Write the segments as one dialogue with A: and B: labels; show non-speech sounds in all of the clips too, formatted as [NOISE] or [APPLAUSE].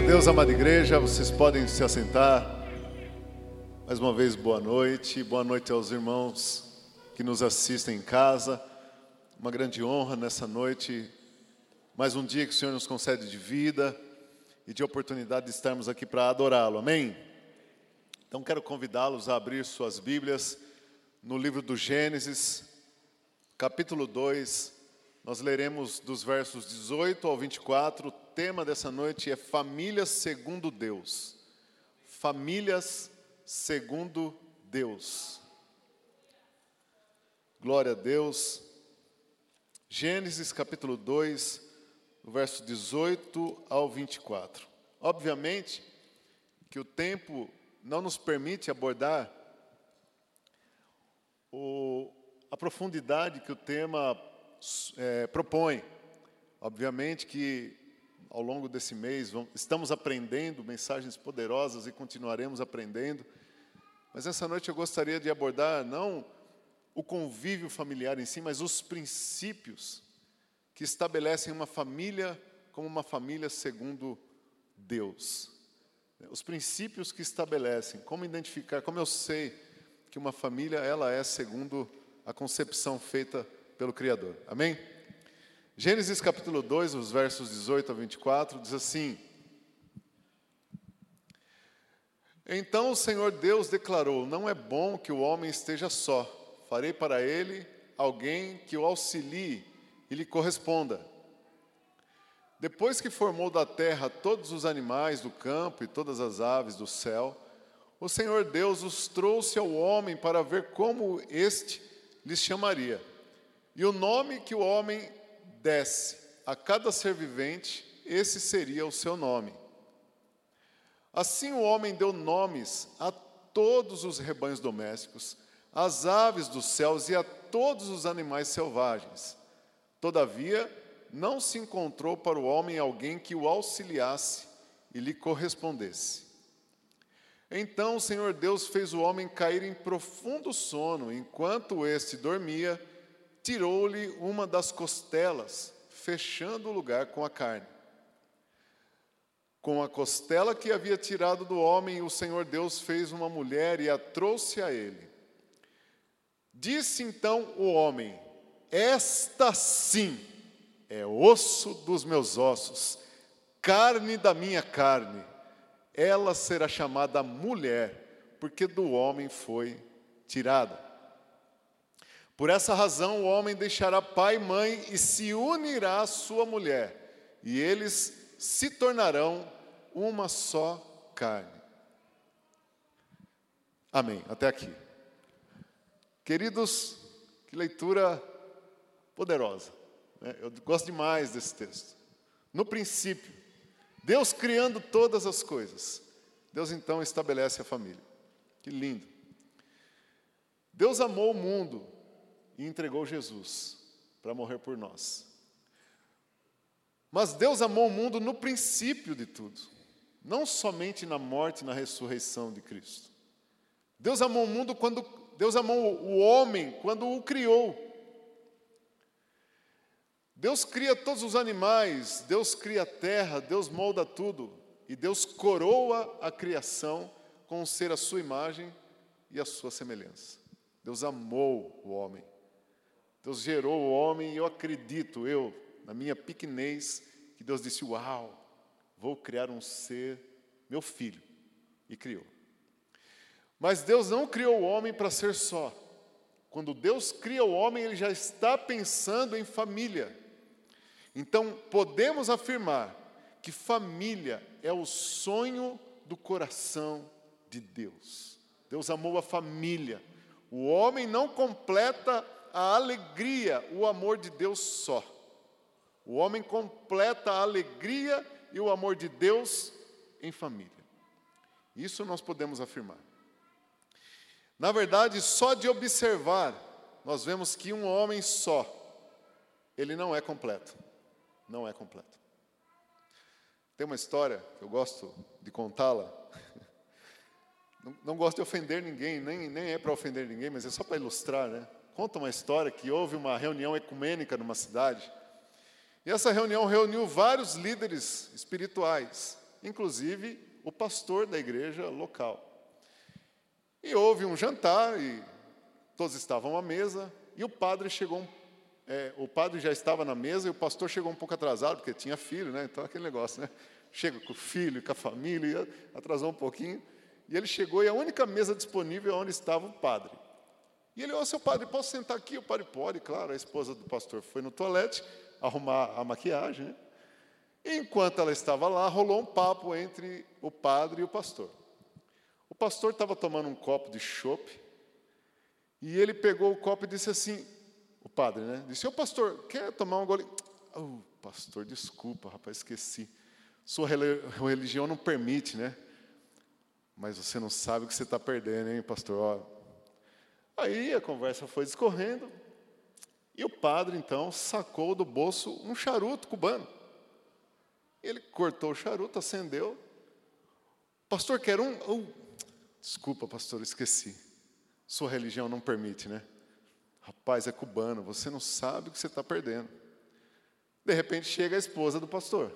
A: a Deus, amada igreja, vocês podem se assentar. Mais uma vez, boa noite, boa noite aos irmãos que nos assistem em casa. Uma grande honra nessa noite, mais um dia que o Senhor nos concede de vida e de oportunidade de estarmos aqui para adorá-lo, amém? Então quero convidá-los a abrir suas Bíblias no livro do Gênesis, capítulo 2. Nós leremos dos versos 18 ao 24. O tema dessa noite é Famílias segundo Deus. Famílias segundo Deus. Glória a Deus. Gênesis capítulo 2, do verso 18 ao 24. Obviamente que o tempo não nos permite abordar o, a profundidade que o tema é, propõe. Obviamente que ao longo desse mês estamos aprendendo mensagens poderosas e continuaremos aprendendo, mas essa noite eu gostaria de abordar não o convívio familiar em si, mas os princípios que estabelecem uma família como uma família segundo Deus. Os princípios que estabelecem, como identificar, como eu sei que uma família ela é segundo a concepção feita pelo Criador. Amém? Gênesis capítulo 2, os versos 18 a 24, diz assim: Então o Senhor Deus declarou: Não é bom que o homem esteja só. Farei para ele alguém que o auxilie e lhe corresponda. Depois que formou da terra todos os animais do campo e todas as aves do céu, o Senhor Deus os trouxe ao homem para ver como este lhes chamaria. E o nome que o homem desse a cada ser vivente, esse seria o seu nome. Assim o homem deu nomes a todos os rebanhos domésticos, às aves dos céus e a todos os animais selvagens. Todavia, não se encontrou para o homem alguém que o auxiliasse e lhe correspondesse. Então o Senhor Deus fez o homem cair em profundo sono, enquanto este dormia, tirou-lhe uma das costelas, fechando o lugar com a carne. Com a costela que havia tirado do homem, o Senhor Deus fez uma mulher e a trouxe a ele. Disse então o homem: Esta sim é osso dos meus ossos, carne da minha carne. Ela será chamada mulher, porque do homem foi tirada. Por essa razão, o homem deixará pai e mãe e se unirá à sua mulher, e eles se tornarão uma só carne. Amém. Até aqui. Queridos, que leitura poderosa. Né? Eu gosto demais desse texto. No princípio, Deus criando todas as coisas, Deus então estabelece a família. Que lindo. Deus amou o mundo e entregou Jesus para morrer por nós. Mas Deus amou o mundo no princípio de tudo, não somente na morte e na ressurreição de Cristo. Deus amou o mundo quando Deus amou o homem quando o criou. Deus cria todos os animais, Deus cria a terra, Deus molda tudo, e Deus coroa a criação com ser a sua imagem e a sua semelhança. Deus amou o homem. Deus gerou o homem e eu acredito, eu, na minha pequenez, que Deus disse: Uau, vou criar um ser, meu filho, e criou. Mas Deus não criou o homem para ser só. Quando Deus cria o homem, ele já está pensando em família. Então, podemos afirmar que família é o sonho do coração de Deus. Deus amou a família. O homem não completa a alegria, o amor de Deus só. O homem completa a alegria e o amor de Deus em família. Isso nós podemos afirmar. Na verdade, só de observar, nós vemos que um homem só, ele não é completo não é completo. Tem uma história que eu gosto de contá-la. [LAUGHS] Não, não, gosto de ofender ninguém, nem, nem é para ofender ninguém, mas é só para ilustrar, né? Conta uma história que houve uma reunião ecumênica numa cidade. E essa reunião reuniu vários líderes espirituais. inclusive o pastor da igreja local. E houve um jantar e todos estavam à mesa e o padre chegou, é, o padre já estava na mesa e o pastor chegou um pouco atrasado porque tinha filho, né? Então aquele negócio, né? Chega com o filho, com a família, atrasou um pouquinho. E ele chegou e a única mesa disponível é onde estava o padre. E ele, ô, oh, seu padre, posso sentar aqui? O padre pode, claro. A esposa do pastor foi no toalete arrumar a maquiagem, né? Enquanto ela estava lá, rolou um papo entre o padre e o pastor. O pastor estava tomando um copo de chope e ele pegou o copo e disse assim, o padre, né? Disse, ô pastor, quer tomar um gole? Oh, pastor, desculpa, rapaz, esqueci. Sua religião não permite, né? Mas você não sabe o que você está perdendo, hein, pastor? Aí a conversa foi discorrendo e o padre, então, sacou do bolso um charuto cubano. Ele cortou o charuto, acendeu. Pastor, quer um? Oh, desculpa, pastor, esqueci. Sua religião não permite, né? Rapaz, é cubano, você não sabe o que você está perdendo. De repente chega a esposa do pastor.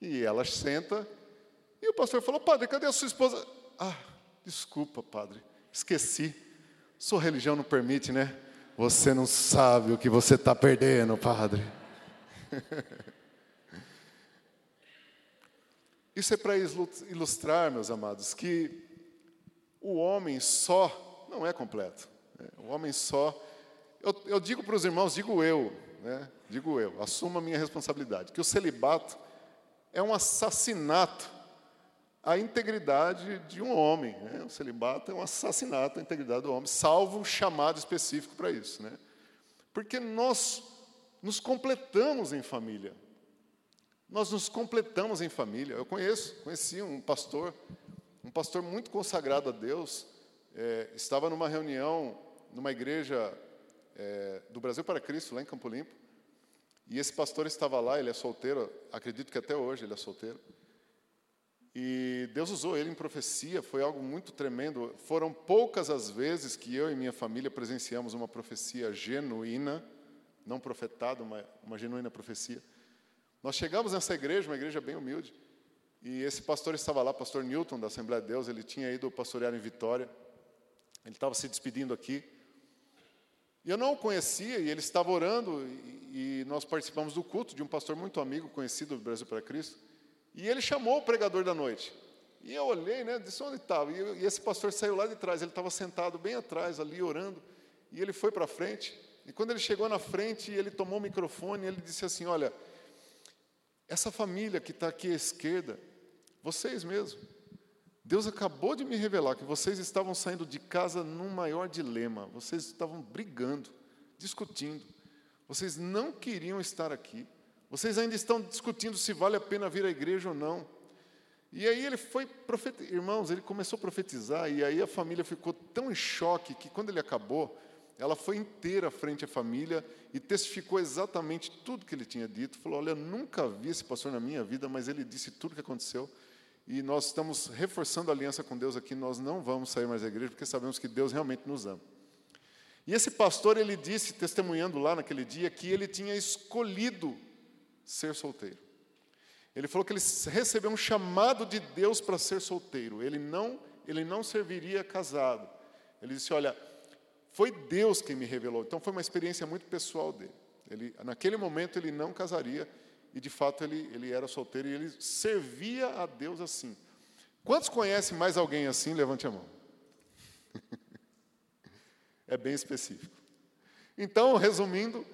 A: E ela senta. E o pastor falou: Padre, cadê a sua esposa? Ah, desculpa, padre, esqueci. Sua religião não permite, né? Você não sabe o que você está perdendo, padre. [LAUGHS] Isso é para ilustrar, meus amados, que o homem só não é completo. Né? O homem só. Eu, eu digo para os irmãos, digo eu, né? digo eu, assumo a minha responsabilidade, que o celibato é um assassinato à integridade de um homem. Né? O celibato é um assassinato à integridade do homem, salvo um chamado específico para isso. Né? Porque nós nos completamos em família. Nós nos completamos em família. Eu conheço, conheci um pastor, um pastor muito consagrado a Deus, é, estava numa reunião numa igreja é, do Brasil para Cristo, lá em Campo Limpo, e esse pastor estava lá, ele é solteiro, acredito que até hoje ele é solteiro, e Deus usou ele em profecia, foi algo muito tremendo. Foram poucas as vezes que eu e minha família presenciamos uma profecia genuína, não profetada, uma, uma genuína profecia. Nós chegamos nessa igreja, uma igreja bem humilde, e esse pastor estava lá, pastor Newton, da Assembleia de Deus, ele tinha ido pastorear em Vitória, ele estava se despedindo aqui. E eu não o conhecia, e ele estava orando, e, e nós participamos do culto de um pastor muito amigo, conhecido do Brasil para Cristo, e ele chamou o pregador da noite. E eu olhei, né, disse onde estava, e, e esse pastor saiu lá de trás, ele estava sentado bem atrás, ali orando, e ele foi para frente, e quando ele chegou na frente, ele tomou o microfone, e ele disse assim, olha, essa família que está aqui à esquerda, vocês mesmos, Deus acabou de me revelar que vocês estavam saindo de casa num maior dilema, vocês estavam brigando, discutindo, vocês não queriam estar aqui, vocês ainda estão discutindo se vale a pena vir à igreja ou não. E aí ele foi profetizar, irmãos, ele começou a profetizar, e aí a família ficou tão em choque que quando ele acabou, ela foi inteira frente à família e testificou exatamente tudo que ele tinha dito. Falou: Olha, eu nunca vi esse pastor na minha vida, mas ele disse tudo o que aconteceu. E nós estamos reforçando a aliança com Deus aqui. Nós não vamos sair mais da igreja porque sabemos que Deus realmente nos ama. E esse pastor, ele disse, testemunhando lá naquele dia, que ele tinha escolhido ser solteiro. Ele falou que ele recebeu um chamado de Deus para ser solteiro. Ele não, ele não serviria casado. Ele disse: Olha, foi Deus quem me revelou. Então foi uma experiência muito pessoal dele. Ele, naquele momento ele não casaria e de fato ele, ele era solteiro e ele servia a Deus assim. Quantos conhecem mais alguém assim? Levante a mão. [LAUGHS] é bem específico. Então, resumindo,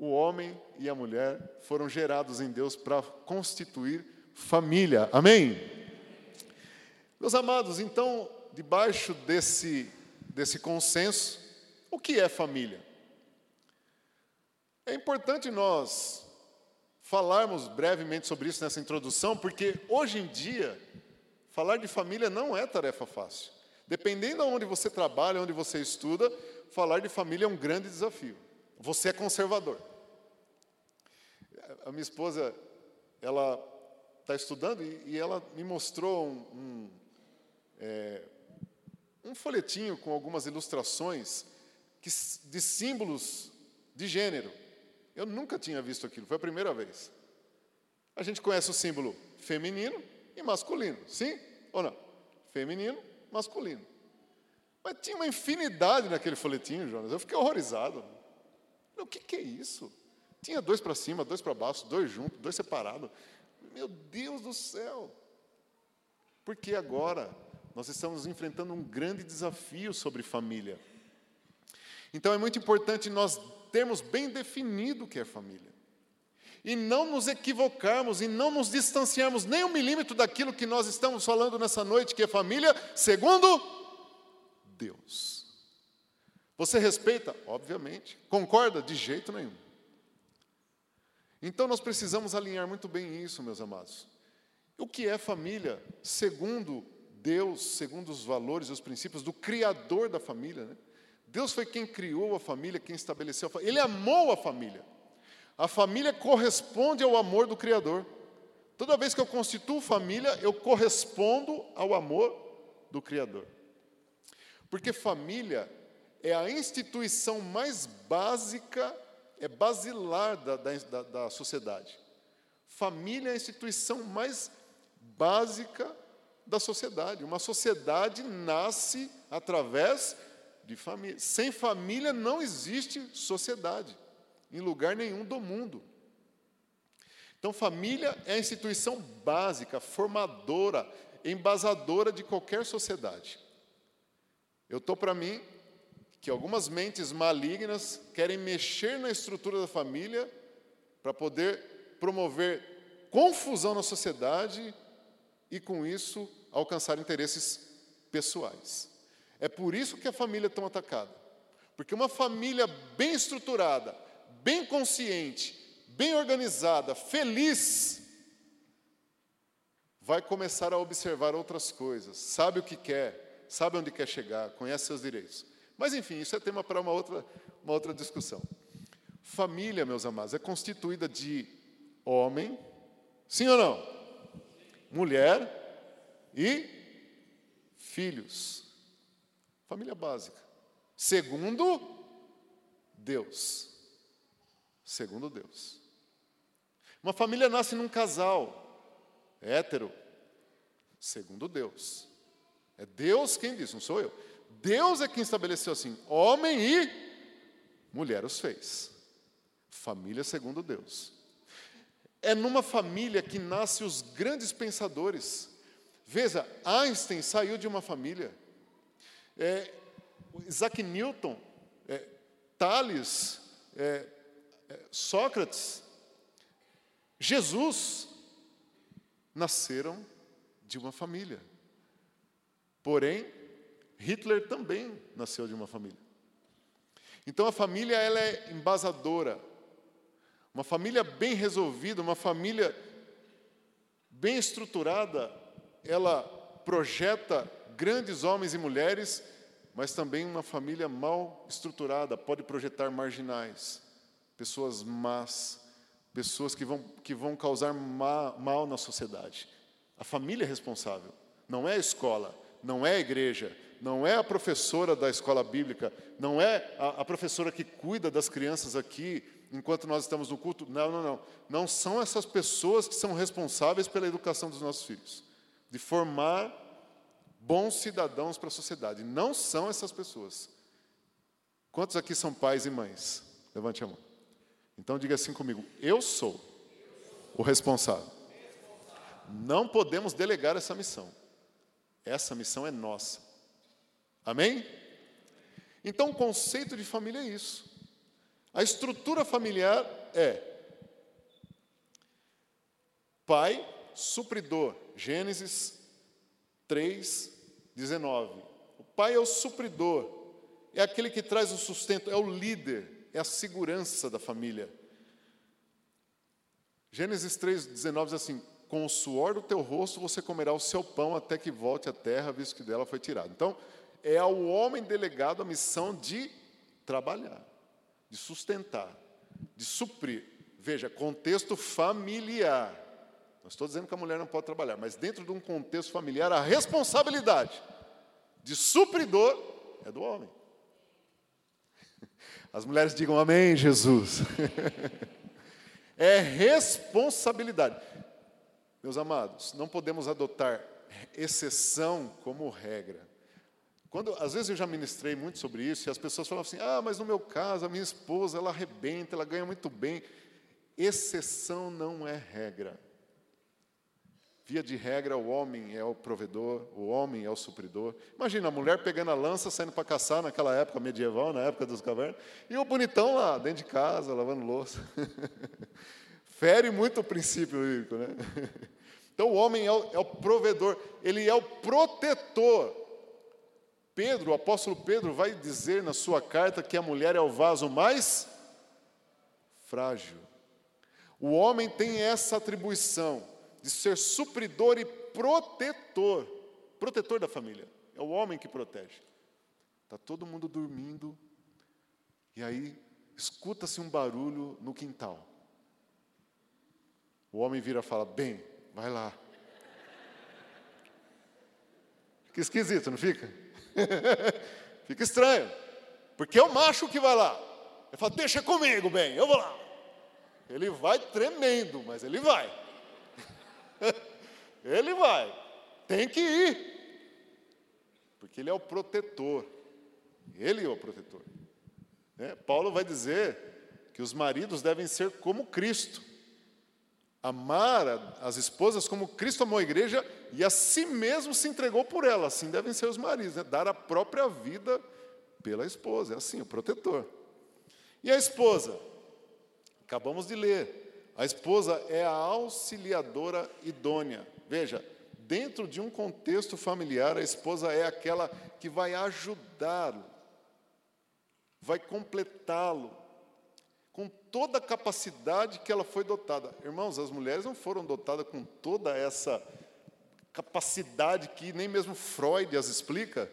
A: o homem e a mulher foram gerados em Deus para constituir família. Amém? Meus amados, então, debaixo desse desse consenso, o que é família? É importante nós falarmos brevemente sobre isso nessa introdução, porque hoje em dia, falar de família não é tarefa fácil. Dependendo de onde você trabalha, onde você estuda, falar de família é um grande desafio. Você é conservador. A minha esposa, ela está estudando e, e, ela me mostrou um, um é, um folhetinho com algumas ilustrações que, de símbolos de gênero. Eu nunca tinha visto aquilo, foi a primeira vez. A gente conhece o símbolo feminino e masculino, sim ou não? Feminino, masculino. Mas tinha uma infinidade naquele folhetinho, Jonas. Eu fiquei horrorizado. O que, que é isso? Tinha dois para cima, dois para baixo, dois juntos, dois separados. Meu Deus do céu! Porque agora nós estamos enfrentando um grande desafio sobre família. Então é muito importante nós termos bem definido o que é família. E não nos equivocarmos e não nos distanciarmos nem um milímetro daquilo que nós estamos falando nessa noite, que é família, segundo Deus. Você respeita? Obviamente. Concorda? De jeito nenhum. Então nós precisamos alinhar muito bem isso, meus amados. O que é família, segundo Deus, segundo os valores e os princípios do Criador da família? Né? Deus foi quem criou a família, quem estabeleceu a família. Ele amou a família. A família corresponde ao amor do Criador. Toda vez que eu constituo família, eu correspondo ao amor do Criador. Porque família é a instituição mais básica, é basilar da, da, da sociedade. Família é a instituição mais básica da sociedade. Uma sociedade nasce através de família. Sem família não existe sociedade, em lugar nenhum do mundo. Então, família é a instituição básica, formadora, embasadora de qualquer sociedade. Eu estou para mim que algumas mentes malignas querem mexer na estrutura da família para poder promover confusão na sociedade e, com isso, alcançar interesses pessoais. É por isso que a família é tão atacada. Porque uma família bem estruturada, bem consciente, bem organizada, feliz, vai começar a observar outras coisas, sabe o que quer, sabe onde quer chegar, conhece seus direitos. Mas enfim, isso é tema para uma outra, uma outra discussão. Família, meus amados, é constituída de homem, sim ou não? Mulher e filhos. Família básica. Segundo Deus. Segundo Deus. Uma família nasce num casal hétero, segundo Deus. É Deus quem diz, não sou eu. Deus é quem estabeleceu assim: homem e mulher os fez. Família segundo Deus. É numa família que nascem os grandes pensadores. Veja, Einstein saiu de uma família. É, Isaac Newton, é, Tales, é, é, Sócrates, Jesus nasceram de uma família. Porém, Hitler também nasceu de uma família. Então a família ela é embasadora. Uma família bem resolvida, uma família bem estruturada, ela projeta grandes homens e mulheres, mas também uma família mal estruturada pode projetar marginais, pessoas más, pessoas que vão, que vão causar ma, mal na sociedade. A família é responsável, não é a escola, não é a igreja, não é a professora da escola bíblica, não é a, a professora que cuida das crianças aqui enquanto nós estamos no culto. Não, não, não. Não são essas pessoas que são responsáveis pela educação dos nossos filhos, de formar bons cidadãos para a sociedade. Não são essas pessoas. Quantos aqui são pais e mães? Levante a mão. Então diga assim comigo: eu sou o responsável. Não podemos delegar essa missão. Essa missão é nossa. Amém? Então, o conceito de família é isso. A estrutura familiar é pai, supridor. Gênesis 3, 19. O pai é o supridor, é aquele que traz o sustento, é o líder, é a segurança da família. Gênesis 3, 19 diz assim: Com o suor do teu rosto você comerá o seu pão até que volte à terra, visto que dela foi tirado. Então, é ao homem delegado a missão de trabalhar, de sustentar, de suprir. Veja, contexto familiar. Não estou dizendo que a mulher não pode trabalhar, mas dentro de um contexto familiar, a responsabilidade de supridor é do homem. [LAUGHS] As mulheres digam amém, Jesus. [LAUGHS] é responsabilidade. Meus amados, não podemos adotar exceção como regra. Quando, às vezes eu já ministrei muito sobre isso e as pessoas falam assim: ah, mas no meu caso, a minha esposa, ela arrebenta, ela ganha muito bem. Exceção não é regra. Via de regra, o homem é o provedor, o homem é o supridor. Imagina a mulher pegando a lança, saindo para caçar naquela época medieval, na época dos cavernas, e o bonitão lá, dentro de casa, lavando louça. [LAUGHS] Fere muito o princípio bíblico, né? [LAUGHS] Então o homem é o, é o provedor, ele é o protetor. Pedro, o apóstolo Pedro, vai dizer na sua carta que a mulher é o vaso mais frágil. O homem tem essa atribuição de ser supridor e protetor, protetor da família. É o homem que protege. Está todo mundo dormindo, e aí escuta-se um barulho no quintal. O homem vira e fala: Bem, vai lá. Fica esquisito, não fica? [LAUGHS] fica estranho, porque é o macho que vai lá. Ele fala: Deixa comigo, bem, eu vou lá. Ele vai tremendo, mas ele vai. [LAUGHS] ele vai. Tem que ir. Porque ele é o protetor. Ele é o protetor. É, Paulo vai dizer que os maridos devem ser como Cristo. Amar as esposas como Cristo amou a igreja e a si mesmo se entregou por ela. Assim devem ser os maridos, né? dar a própria vida pela esposa. É assim, o protetor. E a esposa? Acabamos de ler. A esposa é a auxiliadora idônea. Veja, dentro de um contexto familiar, a esposa é aquela que vai ajudá-lo, vai completá-lo, com toda a capacidade que ela foi dotada. Irmãos, as mulheres não foram dotadas com toda essa capacidade que nem mesmo Freud as explica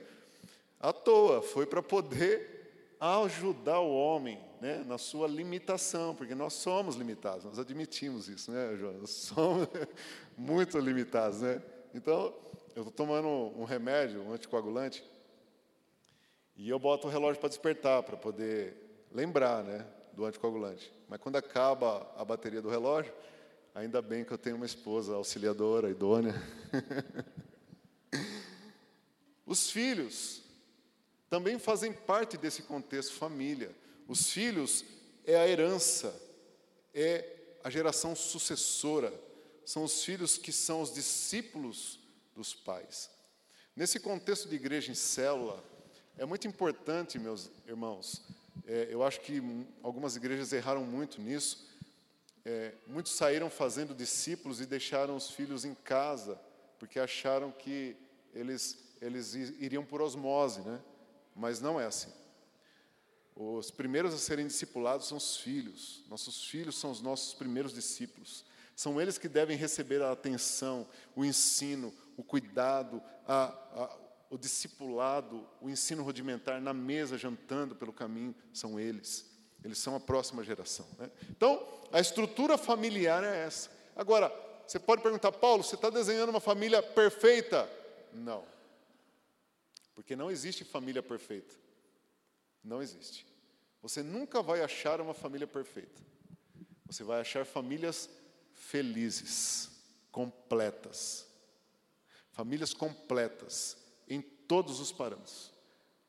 A: à toa, foi para poder ajudar o homem né, na sua limitação, porque nós somos limitados, nós admitimos isso, né, João? Nós somos [LAUGHS] muito limitados, né? Então, eu estou tomando um remédio, um anticoagulante, e eu boto o relógio para despertar, para poder lembrar, né, do anticoagulante. Mas quando acaba a bateria do relógio, ainda bem que eu tenho uma esposa auxiliadora, idônea. [LAUGHS] Os filhos também fazem parte desse contexto família. Os filhos é a herança, é a geração sucessora, são os filhos que são os discípulos dos pais. Nesse contexto de igreja em célula, é muito importante, meus irmãos, é, eu acho que algumas igrejas erraram muito nisso. É, muitos saíram fazendo discípulos e deixaram os filhos em casa, porque acharam que eles, eles iriam por osmose, né? mas não é assim. Os primeiros a serem discipulados são os filhos. Nossos filhos são os nossos primeiros discípulos. São eles que devem receber a atenção, o ensino, o cuidado, a, a, o discipulado, o ensino rudimentar na mesa, jantando pelo caminho. São eles. Eles são a próxima geração. Né? Então, a estrutura familiar é essa. Agora, você pode perguntar, Paulo, você está desenhando uma família perfeita? Não. Porque não existe família perfeita. Não existe. Você nunca vai achar uma família perfeita. Você vai achar famílias felizes, completas. Famílias completas todos os parâmetros,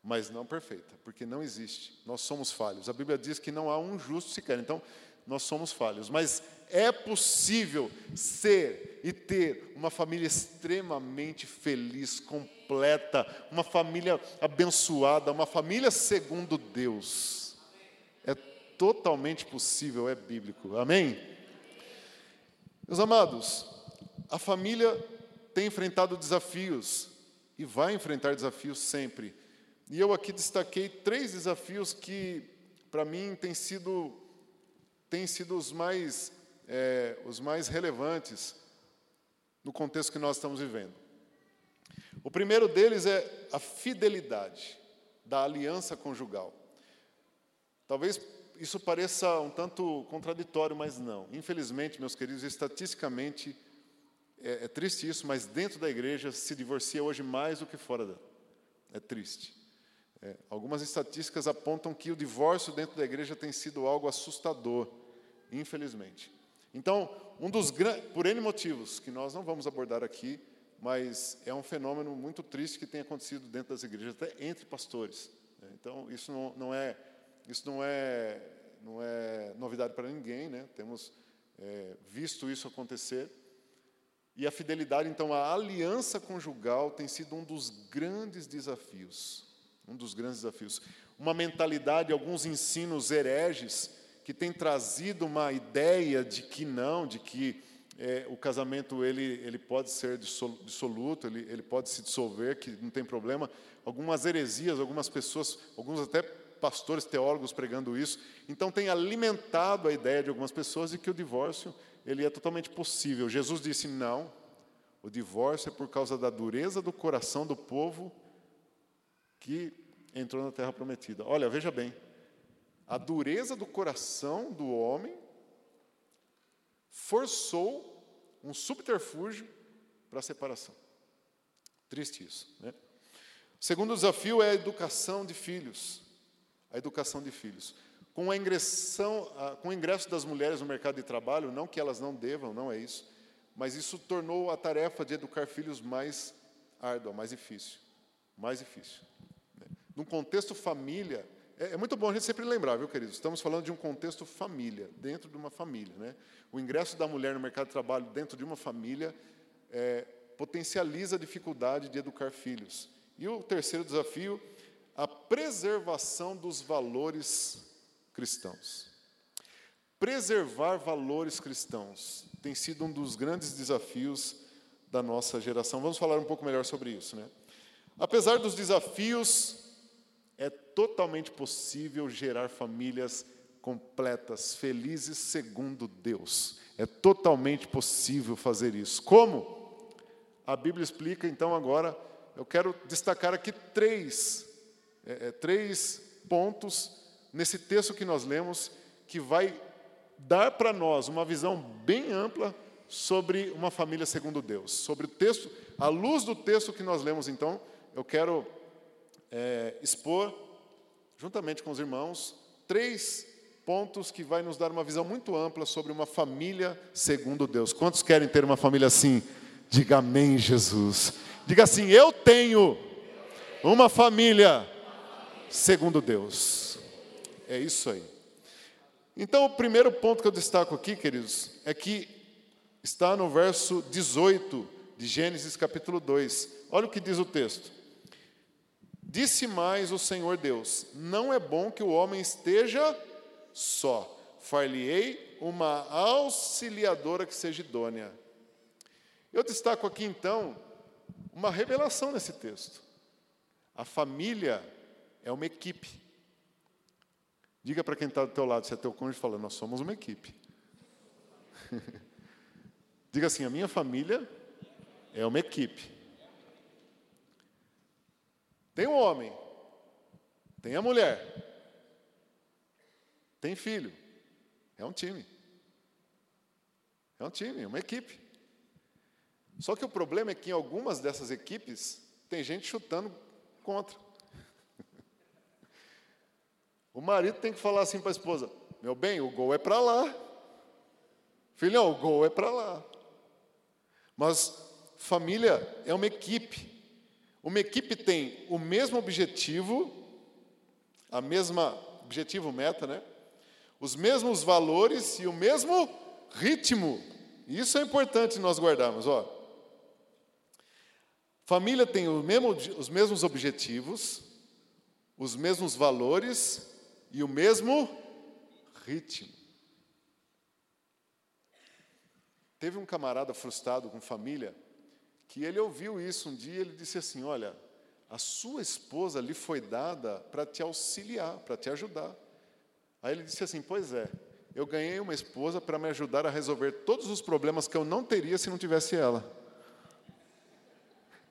A: mas não perfeita, porque não existe. Nós somos falhos. A Bíblia diz que não há um justo sequer. Então, nós somos falhos, mas é possível ser e ter uma família extremamente feliz, completa, uma família abençoada, uma família segundo Deus. É totalmente possível, é bíblico. Amém? Meus amados, a família tem enfrentado desafios e vai enfrentar desafios sempre. E eu aqui destaquei três desafios que, para mim, têm sido têm sido os mais, é, os mais relevantes no contexto que nós estamos vivendo. O primeiro deles é a fidelidade da aliança conjugal. Talvez isso pareça um tanto contraditório, mas não. Infelizmente, meus queridos, estatisticamente, é, é triste isso, mas dentro da igreja se divorcia hoje mais do que fora dela. É triste. É, algumas estatísticas apontam que o divórcio dentro da igreja tem sido algo assustador, infelizmente. Então, um dos por N motivos, que nós não vamos abordar aqui, mas é um fenômeno muito triste que tem acontecido dentro das igrejas, até entre pastores. Né? Então, isso não, não, é, isso não é, não é novidade para ninguém, né? temos é, visto isso acontecer. E a fidelidade, então, a aliança conjugal tem sido um dos grandes desafios. Um dos grandes desafios. Uma mentalidade, alguns ensinos hereges, que tem trazido uma ideia de que não, de que é, o casamento ele, ele pode ser dissoluto, ele, ele pode se dissolver, que não tem problema. Algumas heresias, algumas pessoas, alguns até pastores, teólogos pregando isso. Então tem alimentado a ideia de algumas pessoas de que o divórcio ele é totalmente possível. Jesus disse não. O divórcio é por causa da dureza do coração do povo que entrou na terra prometida. Olha, veja bem. A dureza do coração do homem forçou um subterfúgio para a separação. Triste isso. Né? O segundo desafio é a educação de filhos. A educação de filhos. Com, a ingressão, com o ingresso das mulheres no mercado de trabalho, não que elas não devam, não é isso, mas isso tornou a tarefa de educar filhos mais árdua, mais difícil. Mais difícil. Né? Num contexto família, é, é, muito bom a gente sempre lembrar, viu, queridos? Estamos falando de um contexto família, dentro de uma família. Né? O ingresso da mulher no mercado de trabalho dentro de uma família é, potencializa a dificuldade de educar filhos. E o terceiro desafio, a preservação dos valores cristãos. Preservar valores cristãos tem sido um dos grandes desafios da nossa geração. Vamos falar um pouco melhor sobre isso, né? Apesar dos desafios é totalmente possível gerar famílias completas, felizes segundo Deus. É totalmente possível fazer isso. Como? A Bíblia explica, então, agora, eu quero destacar aqui três, é, é, três pontos nesse texto que nós lemos, que vai dar para nós uma visão bem ampla sobre uma família segundo Deus. Sobre o texto, à luz do texto que nós lemos, então, eu quero é, expor, juntamente com os irmãos, três pontos que vai nos dar uma visão muito ampla sobre uma família segundo Deus. Quantos querem ter uma família assim? Diga amém, Jesus. Diga assim: Eu tenho uma família segundo Deus. É isso aí. Então, o primeiro ponto que eu destaco aqui, queridos, é que está no verso 18 de Gênesis capítulo 2. Olha o que diz o texto. Disse mais o Senhor Deus: Não é bom que o homem esteja só. Far-lhe-ei uma auxiliadora que seja idônea. Eu destaco aqui então uma revelação nesse texto. A família é uma equipe. Diga para quem está do teu lado, se é teu cônjuge, falando, nós somos uma equipe. [LAUGHS] Diga assim, a minha família é uma equipe. Tem um homem, tem a mulher, tem filho. É um time. É um time, é uma equipe. Só que o problema é que em algumas dessas equipes tem gente chutando contra. O marido tem que falar assim para a esposa: Meu bem, o gol é para lá. Filhão, o gol é para lá. Mas família é uma equipe. Uma equipe tem o mesmo objetivo, a mesma objetivo meta, né? Os mesmos valores e o mesmo ritmo. Isso é importante nós guardarmos, ó. Família tem mesmo, os mesmos objetivos, os mesmos valores e o mesmo ritmo. Teve um camarada frustrado com família que ele ouviu isso um dia, ele disse assim: Olha, a sua esposa lhe foi dada para te auxiliar, para te ajudar. Aí ele disse assim: Pois é, eu ganhei uma esposa para me ajudar a resolver todos os problemas que eu não teria se não tivesse ela.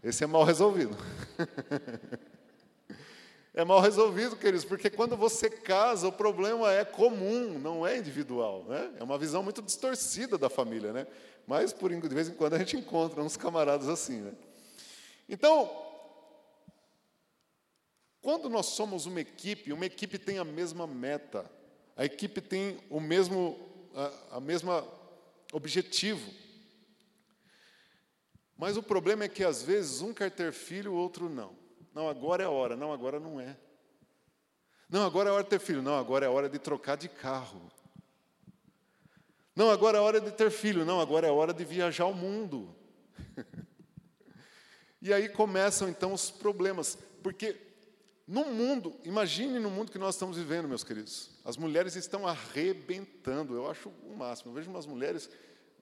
A: Esse é mal resolvido. [LAUGHS] é mal resolvido, queridos, porque quando você casa, o problema é comum, não é individual. Né? É uma visão muito distorcida da família. Né? Mas, por, de vez em quando, a gente encontra uns camaradas assim. Né? Então, quando nós somos uma equipe, uma equipe tem a mesma meta, a equipe tem o mesmo, a, a mesma objetivo. Mas o problema é que às vezes um quer ter filho, o outro não. Não, agora é a hora. Não, agora não é. Não, agora é a hora de ter filho. Não, agora é a hora de trocar de carro. Não, agora é a hora de ter filho. Não, agora é a hora de viajar ao mundo. [LAUGHS] e aí começam então os problemas, porque no mundo, imagine no mundo que nós estamos vivendo, meus queridos. As mulheres estão arrebentando. Eu acho o máximo. Eu vejo umas mulheres,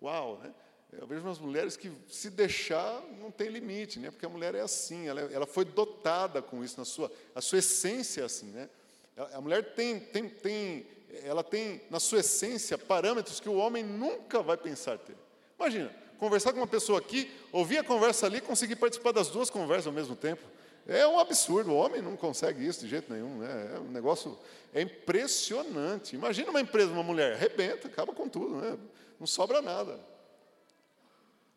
A: uau, né? Eu vejo umas mulheres que, se deixar, não tem limite, né? porque a mulher é assim, ela, ela foi dotada com isso, na sua, a sua essência é assim. Né? A, a mulher tem, tem, tem, ela tem, na sua essência, parâmetros que o homem nunca vai pensar ter. Imagina, conversar com uma pessoa aqui, ouvir a conversa ali, conseguir participar das duas conversas ao mesmo tempo. É um absurdo, o homem não consegue isso de jeito nenhum. Né? É um negócio é impressionante. Imagina uma empresa, uma mulher, arrebenta, acaba com tudo, né? não sobra nada.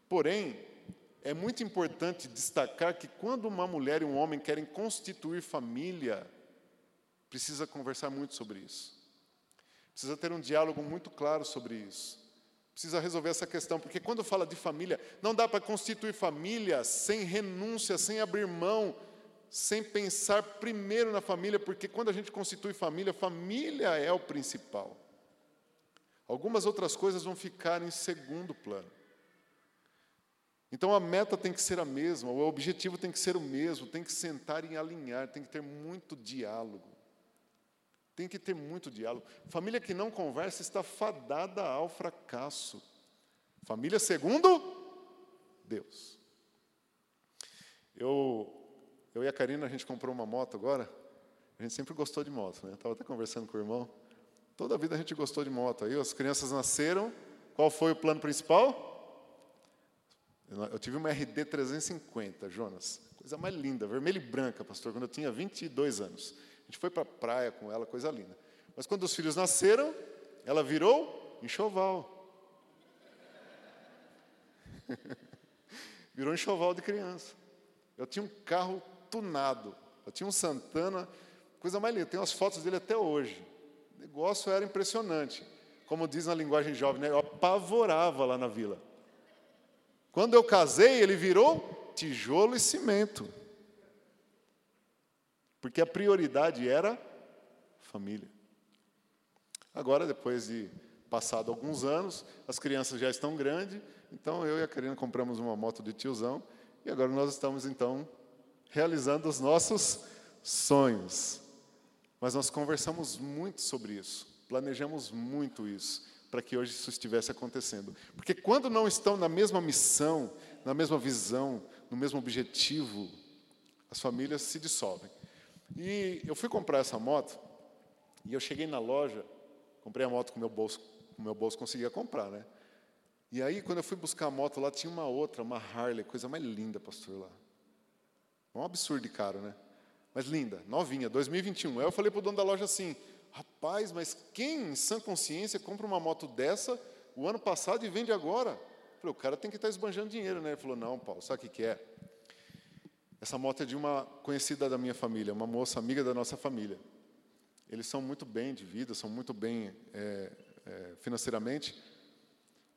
A: Porém, é muito importante destacar que quando uma mulher e um homem querem constituir família, precisa conversar muito sobre isso. Precisa ter um diálogo muito claro sobre isso. Precisa resolver essa questão, porque quando fala de família, não dá para constituir família sem renúncia, sem abrir mão, sem pensar primeiro na família, porque quando a gente constitui família, família é o principal. Algumas outras coisas vão ficar em segundo plano. Então a meta tem que ser a mesma, o objetivo tem que ser o mesmo, tem que sentar e alinhar, tem que ter muito diálogo. Tem que ter muito diálogo. Família que não conversa está fadada ao fracasso. Família segundo Deus. Eu, eu e a Karina, a gente comprou uma moto agora. A gente sempre gostou de moto, né? Estava até conversando com o irmão. Toda a vida a gente gostou de moto. Aí as crianças nasceram. Qual foi o plano principal? Eu tive uma RD 350, Jonas. Coisa mais linda, vermelha e branca, pastor, quando eu tinha 22 anos. A gente foi para a praia com ela, coisa linda. Mas quando os filhos nasceram, ela virou enxoval. [LAUGHS] virou enxoval de criança. Eu tinha um carro tunado. Eu tinha um Santana, coisa mais linda. Tem umas fotos dele até hoje. O negócio era impressionante. Como diz na linguagem jovem, né? eu apavorava lá na vila. Quando eu casei, ele virou tijolo e cimento. Porque a prioridade era família. Agora, depois de passado alguns anos, as crianças já estão grandes, então eu e a Karina compramos uma moto de tiozão e agora nós estamos então realizando os nossos sonhos. Mas nós conversamos muito sobre isso, planejamos muito isso para que hoje isso estivesse acontecendo. Porque quando não estão na mesma missão, na mesma visão, no mesmo objetivo, as famílias se dissolvem. E eu fui comprar essa moto, e eu cheguei na loja, comprei a moto com meu bolso, com meu bolso conseguia comprar, né? E aí, quando eu fui buscar a moto lá, tinha uma outra, uma Harley, coisa mais linda, pastor, lá. Um absurdo de caro, né? Mas linda, novinha, 2021. Aí eu falei para o dono da loja assim, Rapaz, mas quem em sã consciência compra uma moto dessa o ano passado e vende agora? Eu falei, o cara tem que estar esbanjando dinheiro, né? Ele falou, não, Paulo, sabe o que, que é? Essa moto é de uma conhecida da minha família, uma moça amiga da nossa família. Eles são muito bem de vida, são muito bem é, é, financeiramente.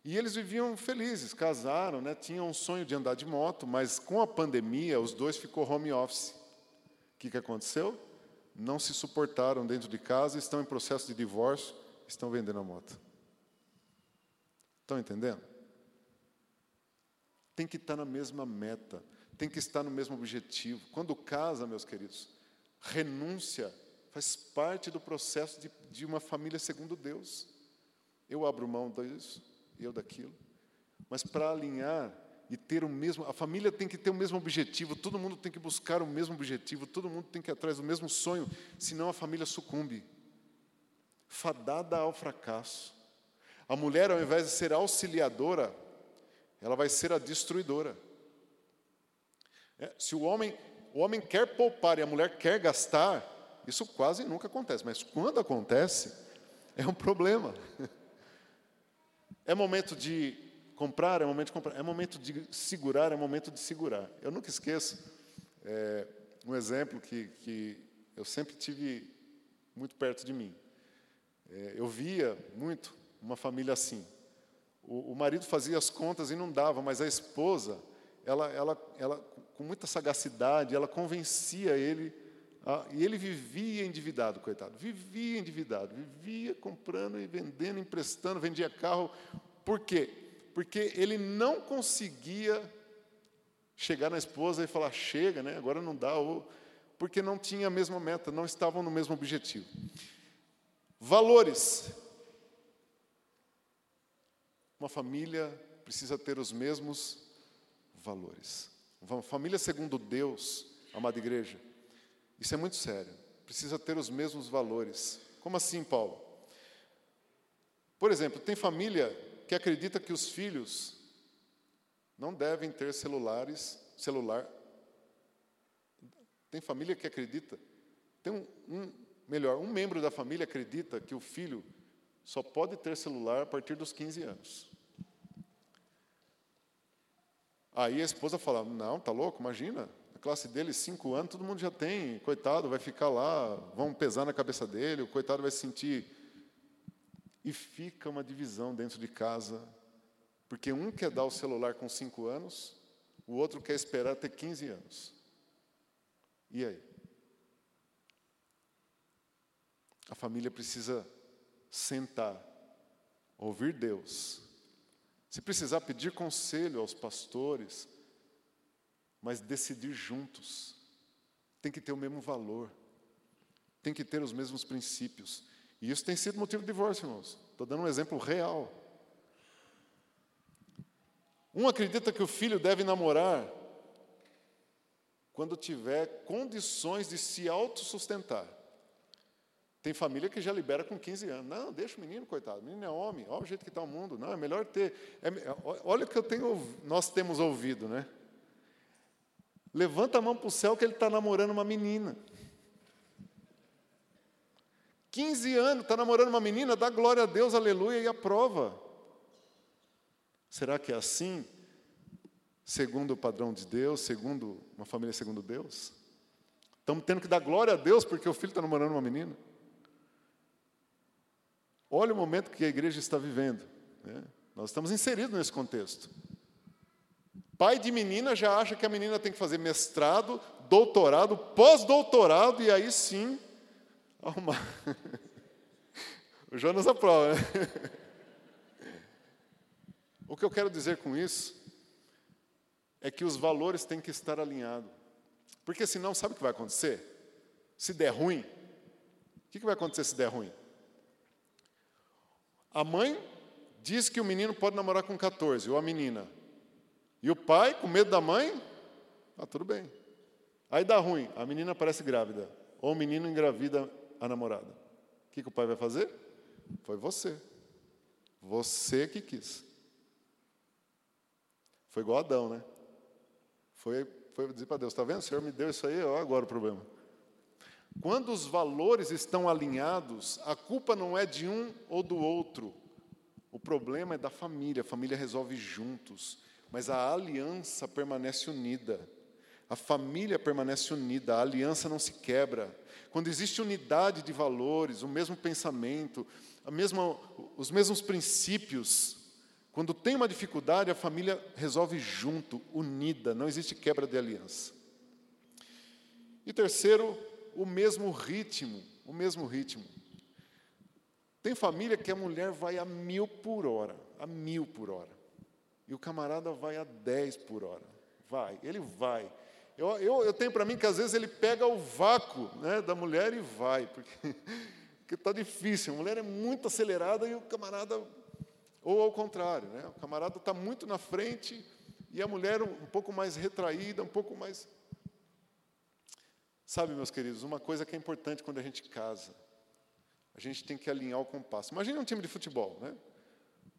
A: E eles viviam felizes, casaram, né, tinham um sonho de andar de moto, mas com a pandemia, os dois ficou home office. O que, que aconteceu? Não se suportaram dentro de casa, estão em processo de divórcio, estão vendendo a moto. Estão entendendo? Tem que estar na mesma meta, tem que estar no mesmo objetivo. Quando casa, meus queridos, renúncia faz parte do processo de, de uma família segundo Deus. Eu abro mão disso, eu daquilo. Mas para alinhar e ter o mesmo, a família tem que ter o mesmo objetivo, todo mundo tem que buscar o mesmo objetivo, todo mundo tem que ir atrás do mesmo sonho, senão a família sucumbe. Fadada ao fracasso. A mulher, ao invés de ser auxiliadora, ela vai ser a destruidora. É, se o homem, o homem quer poupar e a mulher quer gastar, isso quase nunca acontece, mas quando acontece, é um problema. [LAUGHS] É momento de Comprar é momento de comprar, é momento de segurar, é momento de segurar. Eu nunca esqueço é, um exemplo que, que eu sempre tive muito perto de mim. É, eu via muito uma família assim. O, o, marido fazia as contas e não dava, mas a esposa, ela, ela, ela com muita sagacidade, ela convencia ele, e ele vivia endividado, coitado, vivia endividado, vivia comprando e vendendo, emprestando, vendia carro. Por quê? Porque ele não conseguia chegar na esposa e falar, chega, né? agora não dá, ou, porque não tinha a mesma meta, não estavam no mesmo objetivo. Valores. Uma família precisa ter os mesmos valores. Uma família segundo Deus, amada igreja, isso é muito sério. Precisa ter os mesmos valores. Como assim, Paulo? Por exemplo, tem família que acredita que os filhos não devem ter celulares, celular. Tem família que acredita. Tem um, um melhor, um membro da família acredita que o filho só pode ter celular a partir dos 15 anos. Aí a esposa fala: Não, tá louco? Imagina, a classe dele, cinco anos, todo mundo já tem. Coitado, vai ficar lá, vão pesar na cabeça dele, o coitado vai se sentir. E fica uma divisão dentro de casa, porque um quer dar o celular com cinco anos, o outro quer esperar ter 15 anos. E aí? A família precisa sentar, ouvir Deus se precisar pedir conselho aos pastores, mas decidir juntos. Tem que ter o mesmo valor. Tem que ter os mesmos princípios. E isso tem sido motivo de divórcio, irmãos. Estou dando um exemplo real. Um acredita que o filho deve namorar quando tiver condições de se autossustentar. Tem família que já libera com 15 anos. Não, deixa o menino, coitado. O menino é homem, olha o jeito que está o mundo. Não, é melhor ter. É, olha o que eu tenho, nós temos ouvido, né? Levanta a mão para o céu que ele está namorando uma menina. 15 anos, está namorando uma menina, dá glória a Deus, aleluia, e aprova. Será que é assim? Segundo o padrão de Deus, segundo uma família segundo Deus? Estamos tendo que dar glória a Deus porque o filho está namorando uma menina? Olha o momento que a igreja está vivendo. Né? Nós estamos inseridos nesse contexto. Pai de menina já acha que a menina tem que fazer mestrado, doutorado, pós-doutorado, e aí sim arrumar. o Jonas aprova, né? O que eu quero dizer com isso é que os valores têm que estar alinhados. Porque senão, sabe o que vai acontecer? Se der ruim, o que vai acontecer se der ruim? A mãe diz que o menino pode namorar com 14, ou a menina. E o pai, com medo da mãe, ah, tudo bem. Aí dá ruim, a menina parece grávida, ou o menino engravida a namorada. O que, que o pai vai fazer? Foi você. Você que quis. Foi igual Adão, né? Foi, foi dizer para Deus, está vendo? O Senhor me deu isso aí, olha agora o problema. Quando os valores estão alinhados, a culpa não é de um ou do outro. O problema é da família. A família resolve juntos, mas a aliança permanece unida. A família permanece unida, a aliança não se quebra. Quando existe unidade de valores, o mesmo pensamento, mesma, os mesmos princípios, quando tem uma dificuldade, a família resolve junto, unida, não existe quebra de aliança. E terceiro, o mesmo ritmo, o mesmo ritmo. Tem família que a mulher vai a mil por hora, a mil por hora. E o camarada vai a dez por hora. Vai, ele vai. Eu, eu, eu tenho para mim que às vezes ele pega o vácuo né, da mulher e vai, porque [LAUGHS] está difícil. A mulher é muito acelerada e o camarada, ou ao contrário, né, o camarada está muito na frente e a mulher um, pouco mais retraída, um pouco mais. Sabe, meus queridos, uma coisa que é importante quando a gente casa, a gente tem que alinhar o compasso. Imagine um time de futebol, né?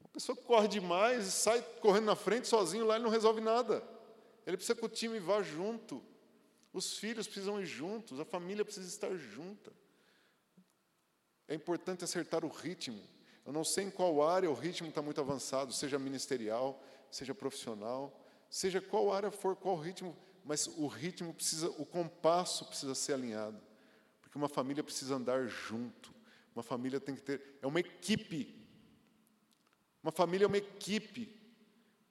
A: Uma pessoa corre demais, sai correndo na frente sozinho lá e não resolve nada. Ele precisa que o time vá junto. Os filhos precisam ir juntos, a família precisa estar junta. É importante acertar o ritmo. Eu não sei em qual área o ritmo está muito avançado, seja ministerial, seja profissional, seja qual área for, qual ritmo mas o ritmo precisa, o compasso precisa ser alinhado, porque uma família precisa andar junto, uma família tem que ter, é uma equipe. Uma família é uma equipe,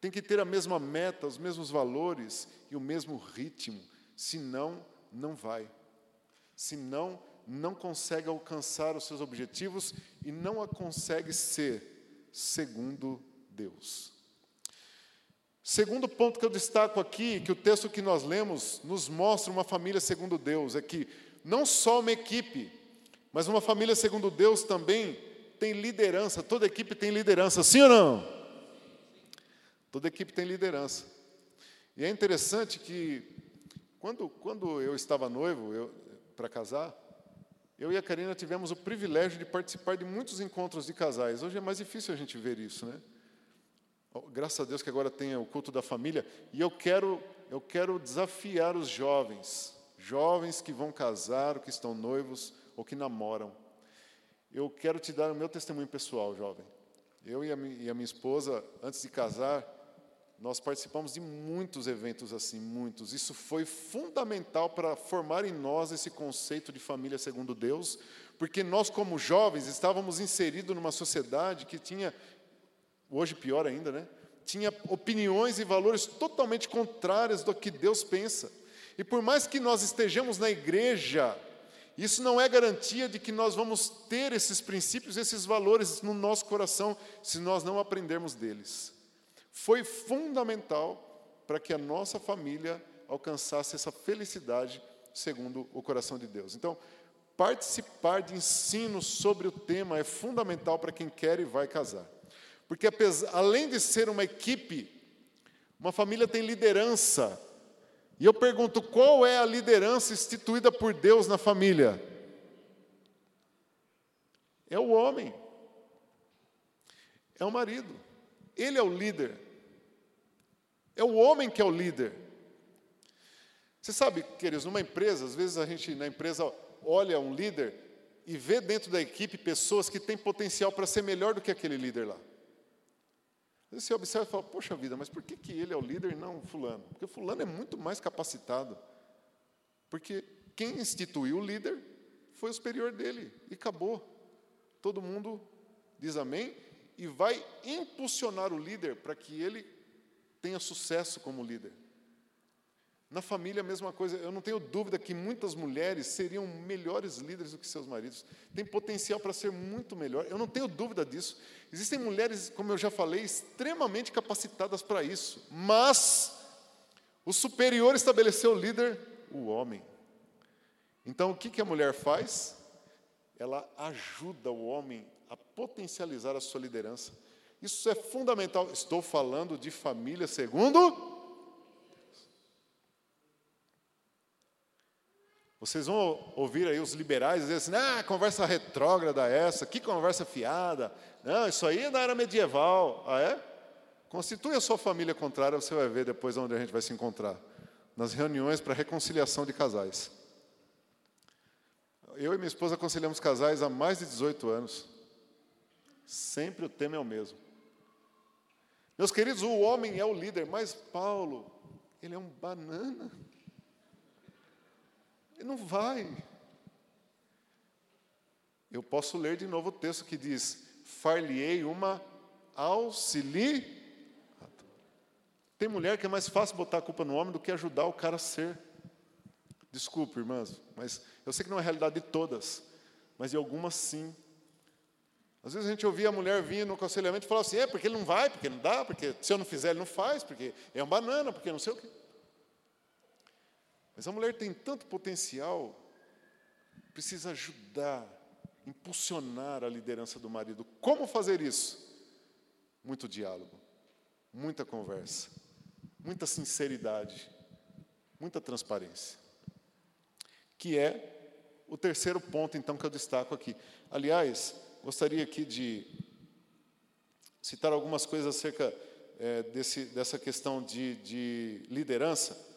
A: tem que ter a mesma meta, os mesmos valores e o mesmo ritmo, senão, não vai. Senão, não consegue alcançar os seus objetivos e não a consegue ser segundo Deus. Segundo ponto que eu destaco aqui, que o texto que nós lemos nos mostra uma família segundo Deus, é que não só uma equipe, mas uma família segundo Deus também tem liderança. Toda equipe tem liderança, sim ou não? Toda equipe tem liderança. E é interessante que, quando, quando eu estava noivo, para casar, eu e a Karina tivemos o privilégio de participar de muitos encontros de casais. Hoje é mais difícil a gente ver isso, né? Graças a Deus que agora tem o culto da família. E eu quero, eu quero desafiar os jovens, jovens que vão casar, que estão noivos, ou que namoram. Eu quero te dar o meu testemunho pessoal, jovem. Eu e a minha esposa, antes de casar, nós participamos de muitos eventos assim, muitos. Isso foi fundamental para formar em nós esse conceito de família segundo Deus, porque nós, como jovens, estávamos inseridos numa sociedade que tinha hoje pior ainda, né? Tinha opiniões e valores totalmente contrários do que Deus pensa. E por mais que nós estejamos na igreja, isso não é garantia de que nós vamos ter esses princípios, esses valores no nosso coração, se nós não aprendermos deles. Foi fundamental para que a nossa família alcançasse essa felicidade segundo o coração de Deus. Então, participar de ensino sobre o tema é fundamental para quem quer e vai casar. Porque além de ser uma equipe, uma família tem liderança. E eu pergunto, qual é a liderança instituída por Deus na família? É o homem. É o marido. Ele é o líder. É o homem que é o líder. Você sabe, queridos, numa empresa, às vezes a gente na empresa olha um líder e vê dentro da equipe pessoas que têm potencial para ser melhor do que aquele líder lá. Você observa e fala, poxa vida, mas por que, que ele é o líder e não fulano? Porque fulano é muito mais capacitado. Porque quem instituiu o líder foi o superior dele e acabou. Todo mundo diz amém e vai impulsionar o líder para que ele tenha sucesso como líder. Na família, a mesma coisa. Eu não tenho dúvida que muitas mulheres seriam melhores líderes do que seus maridos. Tem potencial para ser muito melhor. Eu não tenho dúvida disso. Existem mulheres, como eu já falei, extremamente capacitadas para isso. Mas o superior estabeleceu o líder, o homem. Então, o que, a mulher faz? Ela ajuda o homem a potencializar a sua liderança. Isso é fundamental. Estou falando de família segundo Vocês vão ouvir aí os liberais dizer assim: ah, conversa retrógrada essa, que conversa fiada. Não, isso aí é da era medieval. Ah, é? Constitui a sua família contrária, você vai ver depois onde a gente vai se encontrar. Nas reuniões para reconciliação de casais. Eu e minha esposa aconselhamos casais há mais de 18 anos. Sempre o tema é o mesmo. Meus queridos, o homem é o líder, mas Paulo, ele é um banana. Ele não vai. Eu posso ler de novo o texto que diz: Far-lhe-ei uma auxiliadora. Tem mulher que é mais fácil botar a culpa no homem do que ajudar o cara a ser. Desculpe, irmãs, mas eu sei que não é a realidade de todas, mas de algumas sim. Às vezes a gente ouvia a mulher vir no aconselhamento e falar assim: é porque ele não vai, porque não dá, porque se eu não fizer ele não faz, porque é um banana, porque não sei o quê. Mas a mulher tem tanto potencial, precisa ajudar, impulsionar a liderança do marido. Como fazer isso? Muito diálogo, muita conversa, muita sinceridade, muita transparência. Que é o terceiro ponto, então, que eu destaco aqui. Aliás, gostaria aqui de citar algumas coisas acerca é, desse, dessa questão de, de liderança.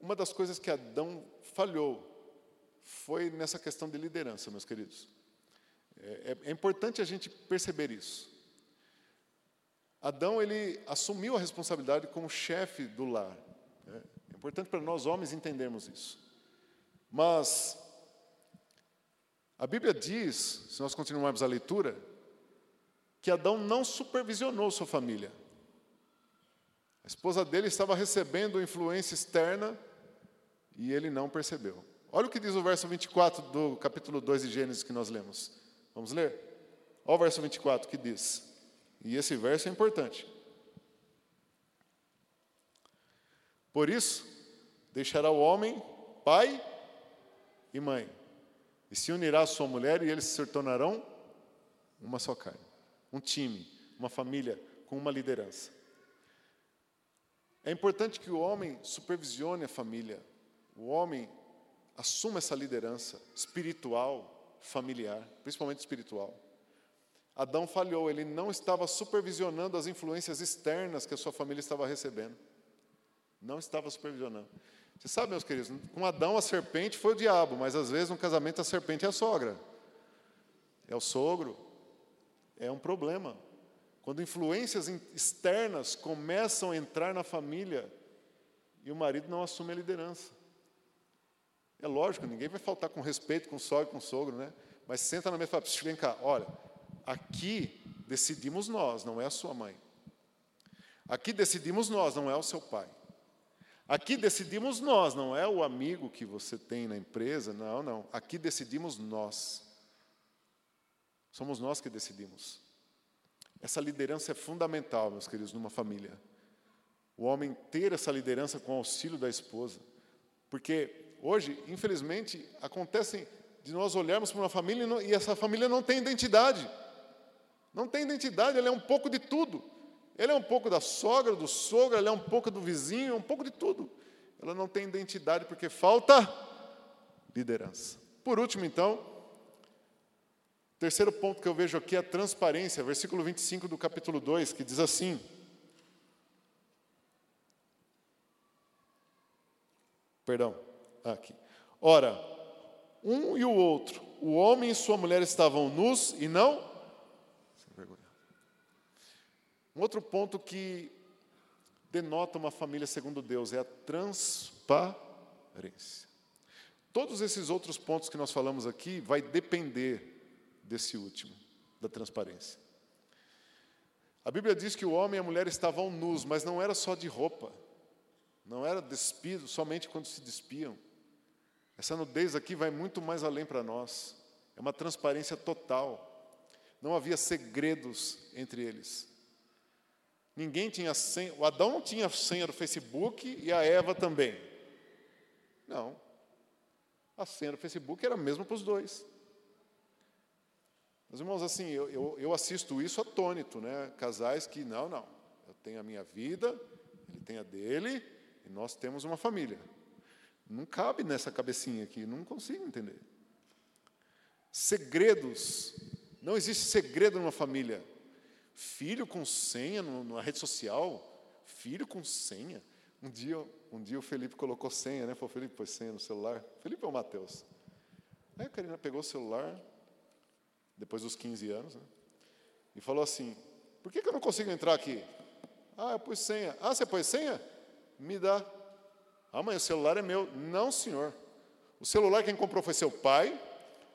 A: Uma das coisas que Adão falhou foi nessa questão de liderança, meus queridos. É, é, é importante a gente perceber isso. Adão ele assumiu a responsabilidade como chefe do lar. Né? Importante para nós homens entendermos isso. Mas A Bíblia diz, se nós continuarmos a leitura, que Adão não supervisionou sua família. A esposa dele estava recebendo influência externa e ele não percebeu. Olha o que diz o verso 24 do capítulo 2 de Gênesis que nós lemos. Vamos ler? Olha o verso 24 que diz. E esse verso é importante. Por isso, deixará o homem pai e mãe, e se unirá à sua mulher, e eles se tornarão uma só carne. Um time, uma família com uma liderança. É importante que o homem supervisione a família, o homem assuma essa liderança espiritual, familiar, principalmente espiritual. Adão falhou, ele não estava supervisionando as influências externas que a sua família estava recebendo. Não estava supervisionando. Você sabe, meus queridos, com Adão a serpente foi o diabo, mas às vezes no casamento a serpente é a sogra, é o sogro. É um problema. Quando influências externas começam a entrar na família e o marido não assume a liderança. É lógico, ninguém vai faltar com respeito com o sogro com o sogro, né? Mas senta na mesa e fala, vem cá, olha, aqui decidimos nós, não é a sua mãe. Aqui decidimos nós, não é o seu pai. Aqui decidimos nós, não é o amigo que você tem na empresa, não, não. Aqui decidimos nós. Somos nós que decidimos. Essa liderança é fundamental, meus queridos, numa família. O homem ter essa liderança com o auxílio da esposa. Porque hoje, infelizmente, acontecem de nós olharmos para uma família e essa família não tem identidade. Não tem identidade, ela é um pouco de tudo. Ele é um pouco da sogra, do sogro, ele é um pouco do vizinho, um pouco de tudo. Ela não tem identidade porque falta liderança. Por último, então, terceiro ponto que eu vejo aqui é a transparência, versículo 25 do capítulo 2, que diz assim: Perdão, aqui. Ora, um e o outro, o homem e sua mulher estavam nus e não um outro ponto que denota uma família segundo Deus é a transparência. Todos esses outros pontos que nós falamos aqui vai depender desse último, da transparência. A Bíblia diz que o homem e a mulher estavam nus, mas não era só de roupa. Não era despido somente quando se despiam. Essa nudez aqui vai muito mais além para nós. É uma transparência total. Não havia segredos entre eles. Ninguém tinha senha, o Adão não tinha senha do Facebook e a Eva também. Não. A senha do Facebook era a mesma para os dois. Meus irmãos, assim, eu, eu, eu, assisto isso atônito, né? Casais que, não, não, eu tenho a minha vida, ele tem a dele, e nós temos uma família. Não cabe nessa cabecinha aqui, não consigo entender. Segredos, não existe segredo numa família. Filho com senha na rede social? Filho com senha? Um dia, um dia o Felipe colocou senha, né? Falou, Felipe, pôs senha no celular. Felipe ou Mateus? Aí a Karina pegou o celular, depois dos 15 anos, né? E falou assim, por que, que eu não consigo entrar aqui? Ah, eu pus senha. Ah, você pôs senha? Me dá. Ah, mãe, o celular é meu. Não, senhor. O celular quem comprou foi seu pai.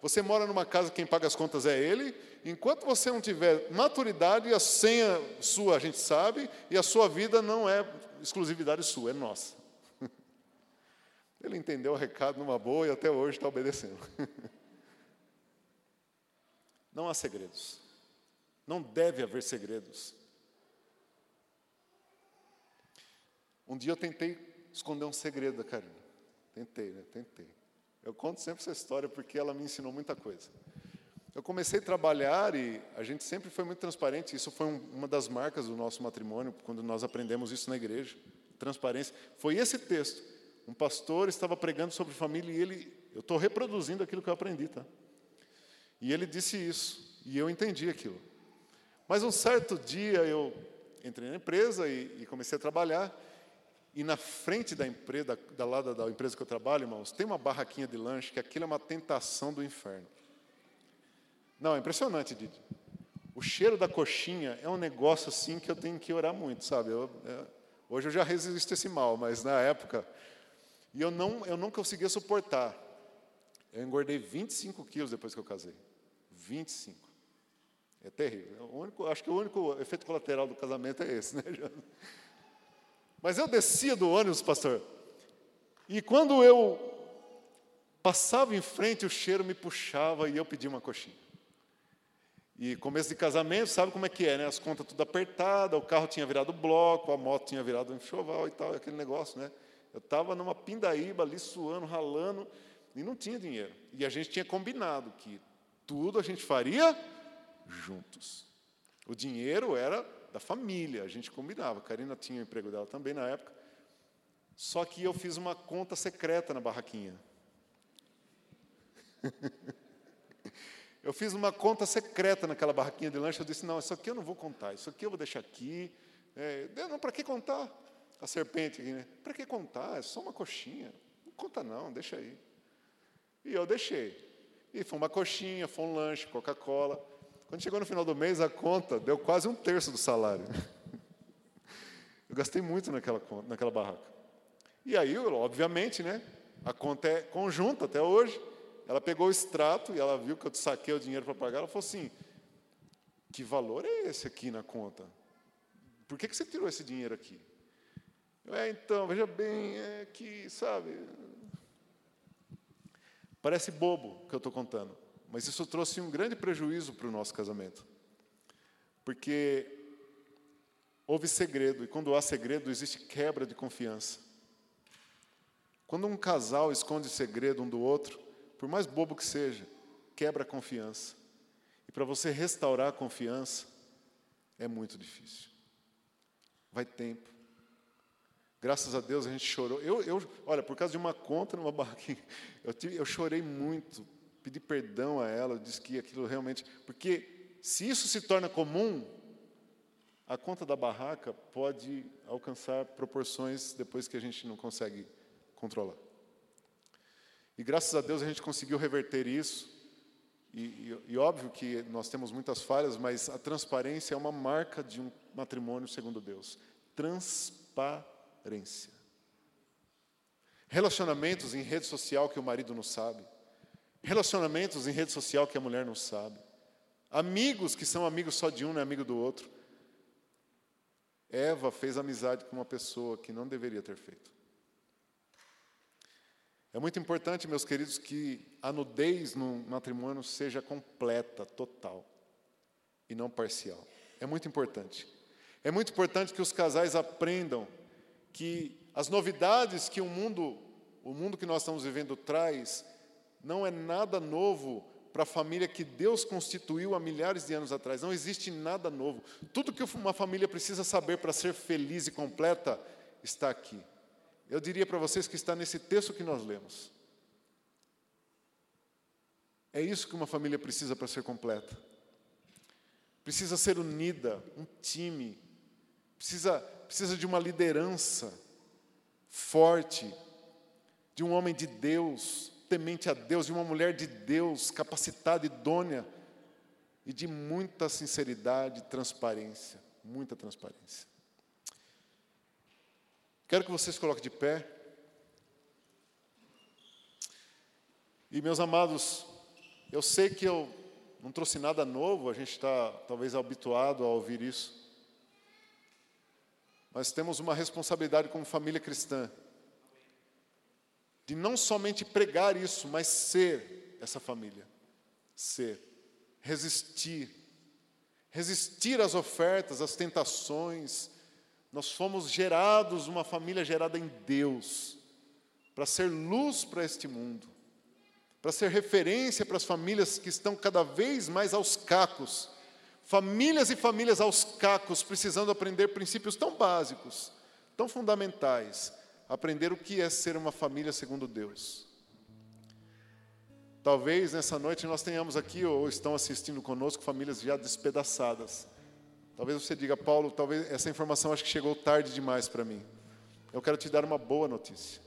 A: Você mora numa casa, quem paga as contas é ele. Enquanto você não tiver maturidade, a senha sua a gente sabe, e a sua vida não é exclusividade sua, é nossa. [LAUGHS] Ele entendeu o recado numa boa e até hoje está obedecendo. [LAUGHS] Não há segredos. Não deve haver segredos. Um dia eu tentei esconder um segredo da Karina. Tentei, né? Tentei. Eu conto sempre essa história porque ela me ensinou muita coisa. Eu comecei a trabalhar e a gente sempre foi muito transparente. Isso foi um, uma das marcas do nosso matrimônio, quando nós aprendemos isso na igreja. Transparência. Foi esse texto. Um pastor estava pregando sobre família e ele, eu estou reproduzindo aquilo que eu aprendi, tá? E ele disse isso e eu entendi aquilo. Mas um certo dia eu entrei na empresa e, e comecei a trabalhar e na frente da empresa, da, lado da empresa que eu trabalho, irmãos, tem uma barraquinha de lanche que aquilo é uma tentação do inferno. Não, é impressionante, Didi. O cheiro da coxinha é um negócio assim que eu tenho que orar muito, sabe? Eu, é, hoje eu já resisto a esse mal, mas na época. E eu não, eu não conseguia suportar. Eu engordei 25 quilos depois que eu casei. 25. É terrível. É o único, acho que o único efeito colateral do casamento é esse, né, [LAUGHS] Mas eu descia do ônibus, pastor, e quando eu passava em frente, o cheiro me puxava e eu pedia uma coxinha. E começo de casamento, sabe como é que é, né? As contas tudo apertadas, o carro tinha virado bloco, a moto tinha virado enxoval e tal, aquele negócio, né? Eu estava numa pindaíba ali, suando, ralando, e não tinha dinheiro. E a gente tinha combinado que tudo a gente faria juntos. O dinheiro era da família, a gente combinava. A Karina tinha o emprego dela também na época. Só que eu fiz uma conta secreta na barraquinha. [LAUGHS] eu fiz uma conta secreta naquela barraquinha de lanche. Eu disse: não, isso aqui eu não vou contar, isso aqui eu vou deixar aqui. É, não, para que contar? A serpente aqui, né? Para que contar? É só uma coxinha. Não conta, não, deixa aí. E eu deixei. E foi uma coxinha, foi um lanche, Coca-Cola. Quando chegou no final do mês, a conta deu quase um terço do salário. [LAUGHS] Eu gastei muito naquela, naquela barraca. E aí, obviamente, né, a conta é conjunta até hoje. Ela pegou o extrato e ela viu que eu saquei o dinheiro para pagar. Ela falou assim: Que valor é esse aqui na conta? Por que, que você tirou esse dinheiro aqui? Eu, é, então, veja bem, é que, sabe, Parece bobo que eu estou contando, mas isso trouxe um grande prejuízo para o nosso casamento. Porque houve segredo, e quando há segredo, existe quebra de confiança. Quando um casal esconde segredo um do outro, por mais bobo que seja, quebra a confiança. E para você restaurar a confiança, é muito difícil. Vai tempo. Graças a Deus a gente chorou. Eu, eu olha, por causa de uma conta numa barraquinha, [LAUGHS] eu, tive, eu chorei muito, pedi perdão a ela, disse que aquilo realmente. Porque se isso se torna comum, a conta da barraca pode alcançar proporções depois que a gente não consegue controlar. E graças a Deus a gente conseguiu reverter isso. E, e, e, óbvio que nós temos muitas falhas, mas a transparência é uma marca de um matrimônio segundo Deus. Transparência. Relacionamentos em rede social que o marido não sabe. Relacionamentos em rede social que a mulher não sabe. Amigos que são amigos só de um, não é amigo do outro. Eva fez amizade com uma pessoa que não deveria ter feito. É muito importante, meus queridos, que a nudez no matrimônio seja completa, total, e não parcial. É muito importante. É muito importante que os casais aprendam que as novidades que o mundo, o mundo que nós estamos vivendo traz, não é nada novo para a família que Deus constituiu há milhares de anos atrás. Não existe nada novo. Tudo que uma família precisa saber para ser feliz e completa está aqui. Eu diria para vocês que está nesse texto que nós lemos. É isso que uma família precisa para ser completa. Precisa ser unida, um time. Precisa precisa de uma liderança forte, de um homem de Deus, temente a Deus, de uma mulher de Deus, capacitada, idônea, e de muita sinceridade e transparência, muita transparência. Quero que vocês coloquem de pé. E meus amados, eu sei que eu não trouxe nada novo, a gente está talvez habituado a ouvir isso. Nós temos uma responsabilidade como família cristã de não somente pregar isso, mas ser essa família. Ser, resistir, resistir às ofertas, às tentações. Nós fomos gerados, uma família gerada em Deus, para ser luz para este mundo, para ser referência para as famílias que estão cada vez mais aos cacos Famílias e famílias aos cacos, precisando aprender princípios tão básicos, tão fundamentais. Aprender o que é ser uma família segundo Deus. Talvez nessa noite nós tenhamos aqui, ou estão assistindo conosco, famílias já despedaçadas. Talvez você diga, Paulo, talvez essa informação acho que chegou tarde demais para mim. Eu quero te dar uma boa notícia.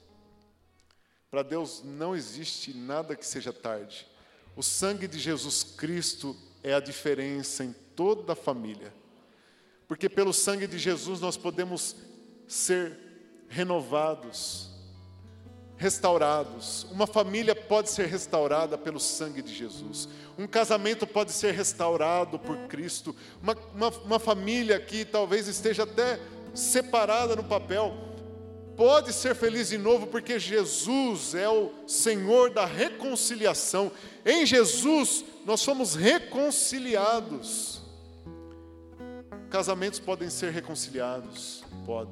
A: Para Deus não existe nada que seja tarde. O sangue de Jesus Cristo é a diferença em toda a família. Porque pelo sangue de Jesus nós podemos ser renovados. restaurados. Uma família pode ser restaurada pelo sangue de Jesus. Um casamento pode ser restaurado por Cristo. Uma, uma, uma família que talvez esteja até separada no papel, pode ser feliz de novo, porque Jesus é o Senhor da reconciliação. Em Jesus nós somos reconciliados. Casamentos podem ser reconciliados.